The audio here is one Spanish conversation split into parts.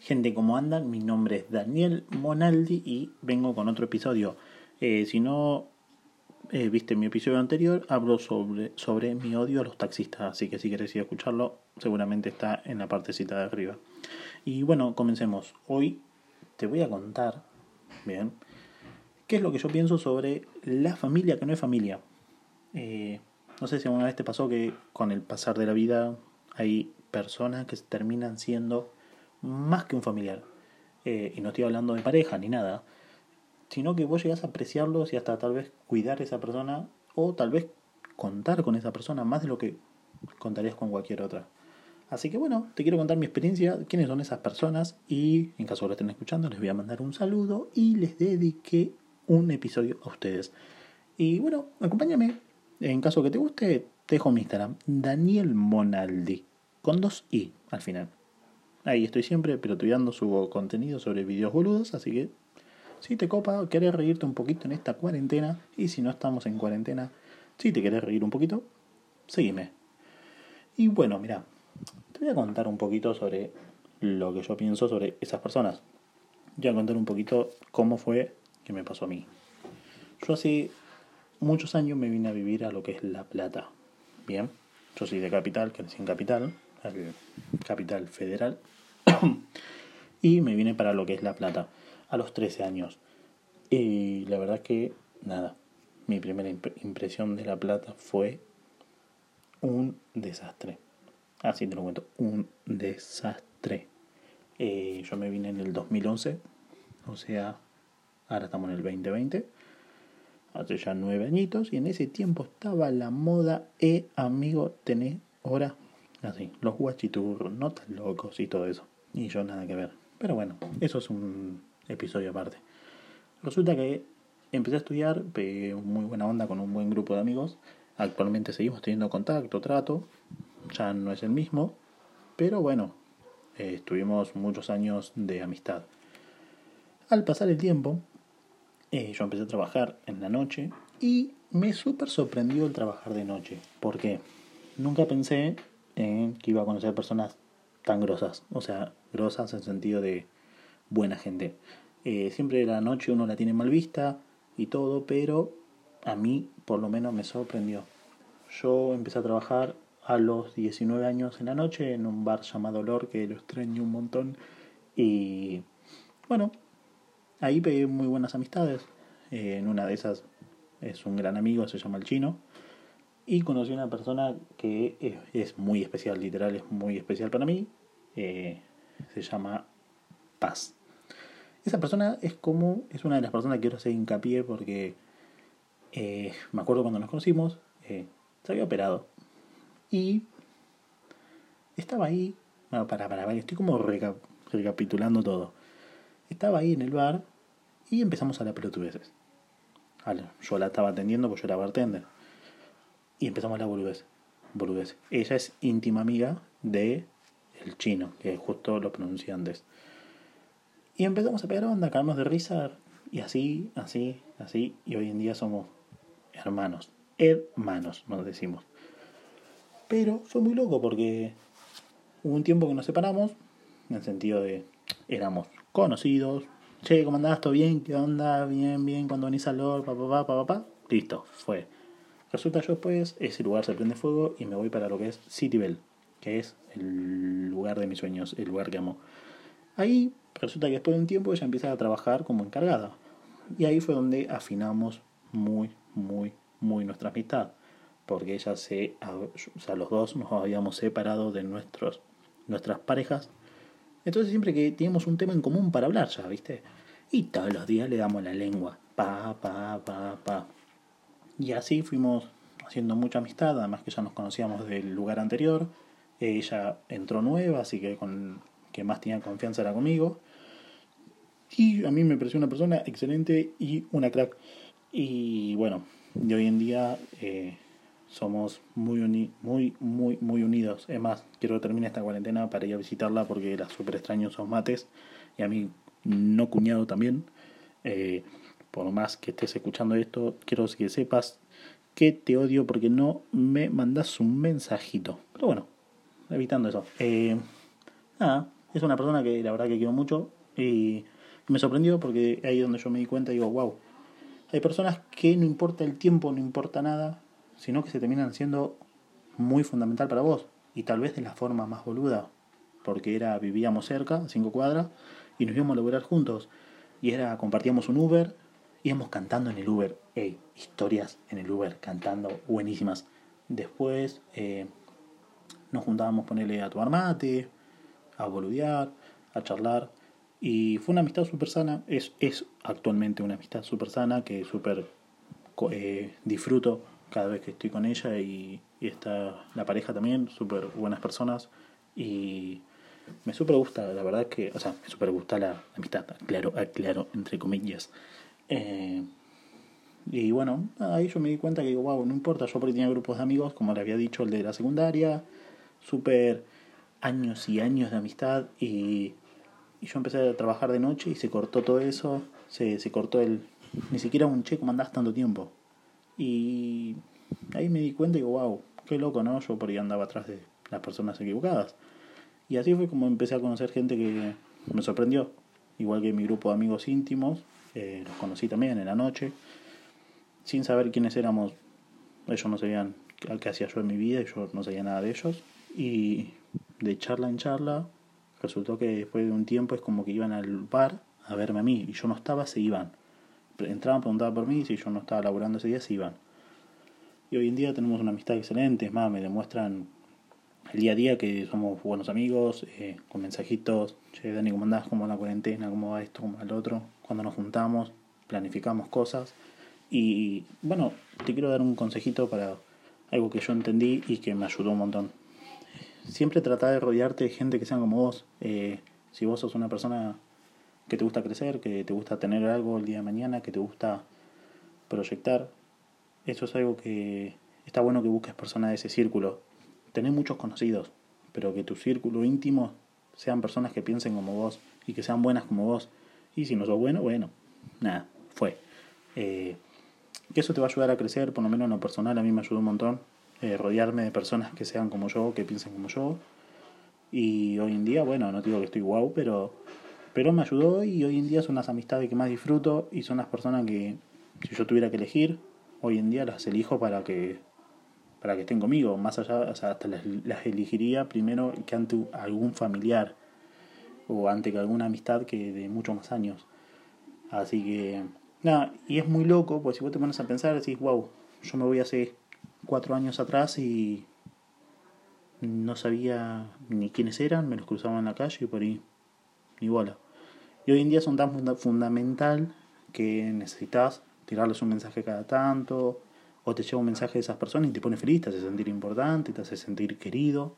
Gente, ¿cómo andan? Mi nombre es Daniel Monaldi y vengo con otro episodio. Eh, si no eh, viste mi episodio anterior, hablo sobre, sobre mi odio a los taxistas, así que si querés ir a escucharlo, seguramente está en la partecita de arriba. Y bueno, comencemos. Hoy te voy a contar, bien, qué es lo que yo pienso sobre la familia que no es familia. Eh, no sé si alguna vez te pasó que con el pasar de la vida hay personas que terminan siendo más que un familiar. Eh, y no estoy hablando de pareja ni nada, sino que vos llegás a apreciarlos y hasta tal vez cuidar a esa persona o tal vez contar con esa persona más de lo que contarías con cualquier otra. Así que bueno, te quiero contar mi experiencia, quiénes son esas personas y en caso de lo estén escuchando les voy a mandar un saludo y les dediqué un episodio a ustedes. Y bueno, acompáñame. En caso que te guste, te dejo mi Instagram, Daniel Monaldi, con dos i al final. Ahí estoy siempre pero dando subo contenido sobre videos boludos, así que si te copa, querés reírte un poquito en esta cuarentena, y si no estamos en cuarentena, si te querés reír un poquito, seguime. Y bueno, mira, te voy a contar un poquito sobre lo que yo pienso sobre esas personas. Voy a contar un poquito cómo fue que me pasó a mí. Yo hace muchos años me vine a vivir a lo que es La Plata. Bien, yo soy de Capital, crecí en Capital, Capital Federal. y me vine para lo que es La Plata a los 13 años. Y la verdad que, nada, mi primera impresión de La Plata fue un desastre. Así te lo cuento, un desastre. Eh, yo me vine en el 2011, o sea, ahora estamos en el 2020, hace ya nueve añitos, y en ese tiempo estaba la moda, e amigo, tenés ahora así, los guachiturros, notas locos y todo eso. Y yo nada que ver. Pero bueno, eso es un episodio aparte. Resulta que empecé a estudiar, pegué muy buena onda con un buen grupo de amigos. Actualmente seguimos teniendo contacto, trato. Ya no es el mismo. Pero bueno, eh, estuvimos muchos años de amistad. Al pasar el tiempo, eh, yo empecé a trabajar en la noche y me súper sorprendió el trabajar de noche. porque Nunca pensé que iba a conocer personas tan grosas. O sea, grosas en sentido de buena gente. Eh, siempre la noche uno la tiene mal vista y todo, pero a mí por lo menos me sorprendió. Yo empecé a trabajar a los 19 años en la noche en un bar llamado Lor, que lo extraño un montón. Y bueno, ahí pegué muy buenas amistades. Eh, en una de esas es un gran amigo, se llama el chino. Y conocí a una persona que es, muy especial, literal, es muy especial para mí. Eh, se llama Paz. Esa persona es como, es una de las personas que quiero hacer hincapié porque eh, me acuerdo cuando nos conocimos, eh, se había operado. Y estaba ahí, bueno, para, para, ver, estoy como recapitulando todo. Estaba ahí en el bar y empezamos a la pelotudeces. Yo la estaba atendiendo porque yo era bartender. Y empezamos la boludez. boludez. Ella es íntima amiga de el chino, que justo lo pronuncié antes. Y empezamos a pegar onda, a caernos de risa, y así, así, así, y hoy en día somos hermanos, hermanos, nos decimos. Pero fue muy loco porque hubo un tiempo que nos separamos, en el sentido de éramos conocidos. Che, ¿cómo andás? ¿Todo bien? ¿Qué onda? Bien, bien, cuando venís al LOL, pa, pa, pa, pa, Listo, fue. Resulta yo después, ese lugar se prende fuego y me voy para lo que es City Bell, que es el lugar de mis sueños, el lugar que amo. Ahí resulta que después de un tiempo ella empieza a trabajar como encargada. Y ahí fue donde afinamos muy, muy, muy nuestra amistad. Porque ella se, o sea, los dos nos habíamos separado de nuestros, nuestras parejas. Entonces siempre que teníamos un tema en común para hablar ya, ¿viste? Y todos los días le damos la lengua. Pa, pa, pa, pa. Y así fuimos haciendo mucha amistad, además que ya nos conocíamos del lugar anterior. Ella entró nueva, así que con que más tenía confianza era conmigo. Y a mí me pareció una persona excelente y una crack. Y bueno, de hoy en día eh, somos muy, muy, muy, muy unidos. Es más, quiero que termine esta cuarentena para ir a visitarla porque era súper extraño esos mates. Y a mí, no cuñado también. Eh, por más que estés escuchando esto, quiero que sepas que te odio porque no me mandas un mensajito. Pero bueno, evitando eso. Eh, nada, es una persona que la verdad que quiero mucho y me sorprendió porque ahí donde yo me di cuenta digo, wow, hay personas que no importa el tiempo, no importa nada, sino que se terminan siendo muy fundamental para vos y tal vez de la forma más boluda, porque era vivíamos cerca, cinco cuadras, y nos íbamos a lograr juntos. Y era, compartíamos un Uber, íbamos cantando en el Uber. Ey, historias en el Uber, cantando, buenísimas. Después eh, nos juntábamos ponerle a tomar mate, a boludear, a charlar. Y fue una amistad súper sana. Es, es actualmente una amistad súper sana que súper eh, disfruto cada vez que estoy con ella y, y está la pareja también, súper buenas personas. Y me súper gusta, la verdad que, o sea, me súper gusta la amistad, claro, claro, entre comillas. Eh, y bueno, ahí yo me di cuenta que digo, wow, no importa, yo porque tenía grupos de amigos, como le había dicho el de la secundaria, súper años y años de amistad y, y, yo empecé a trabajar de noche y se cortó todo eso, se, se cortó el, ni siquiera un che, ¿cómo andás tanto tiempo? Y ahí me di cuenta y digo, wow, qué loco, ¿no? Yo por ahí andaba atrás de las personas equivocadas. Y así fue como empecé a conocer gente que me sorprendió. Igual que mi grupo de amigos íntimos, eh, los conocí también en la noche, sin saber quiénes éramos. Ellos no sabían qué hacía yo en mi vida yo no sabía nada de ellos. Y de charla en charla, resultó que después de un tiempo es como que iban al bar a verme a mí y yo no estaba, se iban. Entraban, preguntaban por mí si yo no estaba laburando ese día, se iban. Y hoy en día tenemos una amistad excelente, es más, me demuestran el día a día que somos buenos amigos, eh, con mensajitos, che, Dani, ¿cómo andás? ¿Cómo va la cuarentena? ¿Cómo va esto? ¿Cómo va el otro? Cuando nos juntamos, planificamos cosas. Y bueno, te quiero dar un consejito para algo que yo entendí y que me ayudó un montón. Siempre trata de rodearte de gente que sean como vos. Eh, si vos sos una persona que te gusta crecer, que te gusta tener algo el día de mañana, que te gusta proyectar, eso es algo que está bueno que busques personas de ese círculo tener muchos conocidos, pero que tu círculo íntimo sean personas que piensen como vos y que sean buenas como vos. Y si no sos bueno, bueno, nada, fue. Eh, eso te va a ayudar a crecer, por lo menos en lo personal, a mí me ayudó un montón. Eh, rodearme de personas que sean como yo, que piensen como yo. Y hoy en día, bueno, no digo que estoy guau, pero, pero me ayudó y hoy en día son las amistades que más disfruto y son las personas que, si yo tuviera que elegir, hoy en día las elijo para que para que estén conmigo, más allá, o sea, hasta las, las elegiría primero que ante algún familiar o ante alguna amistad que de muchos más años. Así que, nada, y es muy loco, pues si vos te pones a pensar, decís, wow, yo me voy hace cuatro años atrás y no sabía ni quiénes eran, me los cruzaba en la calle y por ahí, ni bola. Y hoy en día son tan fundamental que necesitas tirarles un mensaje cada tanto, o te llega un mensaje de esas personas y te pone feliz, te hace sentir importante, te hace sentir querido.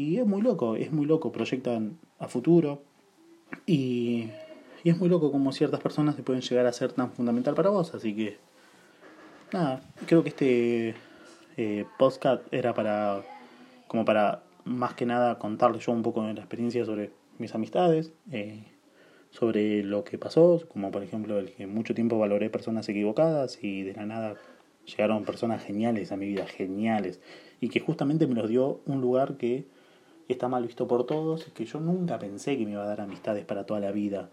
Y es muy loco, es muy loco, proyectan a futuro. Y, y es muy loco como ciertas personas te pueden llegar a ser tan fundamental para vos. Así que, nada, creo que este eh, podcast era para, como para más que nada contarles yo un poco de la experiencia sobre mis amistades. Eh, sobre lo que pasó, como por ejemplo el que mucho tiempo valoré personas equivocadas y de la nada llegaron personas geniales a mi vida, geniales, y que justamente me los dio un lugar que está mal visto por todos, y que yo nunca pensé que me iba a dar amistades para toda la vida.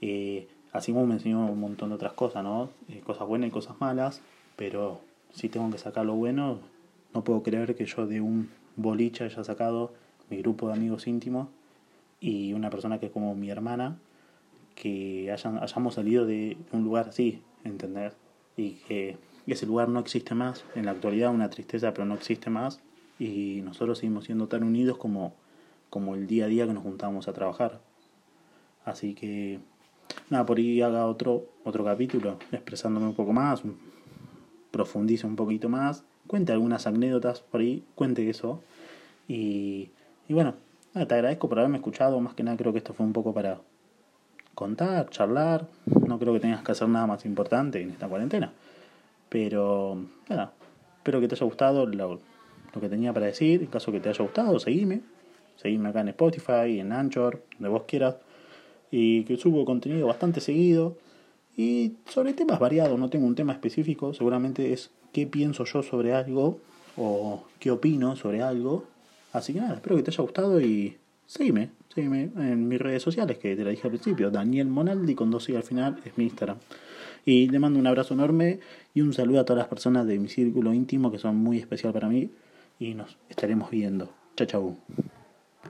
Eh, así como me enseñó un montón de otras cosas, ¿no? Eh, cosas buenas y cosas malas, pero si tengo que sacar lo bueno, no puedo creer que yo de un boliche haya sacado mi grupo de amigos íntimos y una persona que es como mi hermana, que hayan, hayamos salido de un lugar así, ¿entender? Y que ese lugar no existe más. En la actualidad una tristeza, pero no existe más. Y nosotros seguimos siendo tan unidos como, como el día a día que nos juntamos a trabajar. Así que, nada, por ahí haga otro, otro capítulo expresándome un poco más, profundice un poquito más, cuente algunas anécdotas por ahí, cuente eso. Y, y bueno, te agradezco por haberme escuchado. Más que nada creo que esto fue un poco para contar, charlar. No creo que tengas que hacer nada más importante en esta cuarentena. Pero, nada, espero que te haya gustado lo, lo, que tenía para decir. En caso que te haya gustado, seguime. Seguime acá en Spotify, en Anchor, donde vos quieras. Y que subo contenido bastante seguido. Y sobre temas variados, no tengo un tema específico. Seguramente es qué pienso yo sobre algo o qué opino sobre algo. Así que nada, espero que te haya gustado y seguime, seguime en mis redes sociales, que te la dije al principio. Daniel Monaldi con dos y al final es mi Instagram. Y le mando un abrazo enorme y un saludo a todas las personas de mi círculo íntimo que son muy especial para mí. Y nos estaremos viendo. Chao, chao.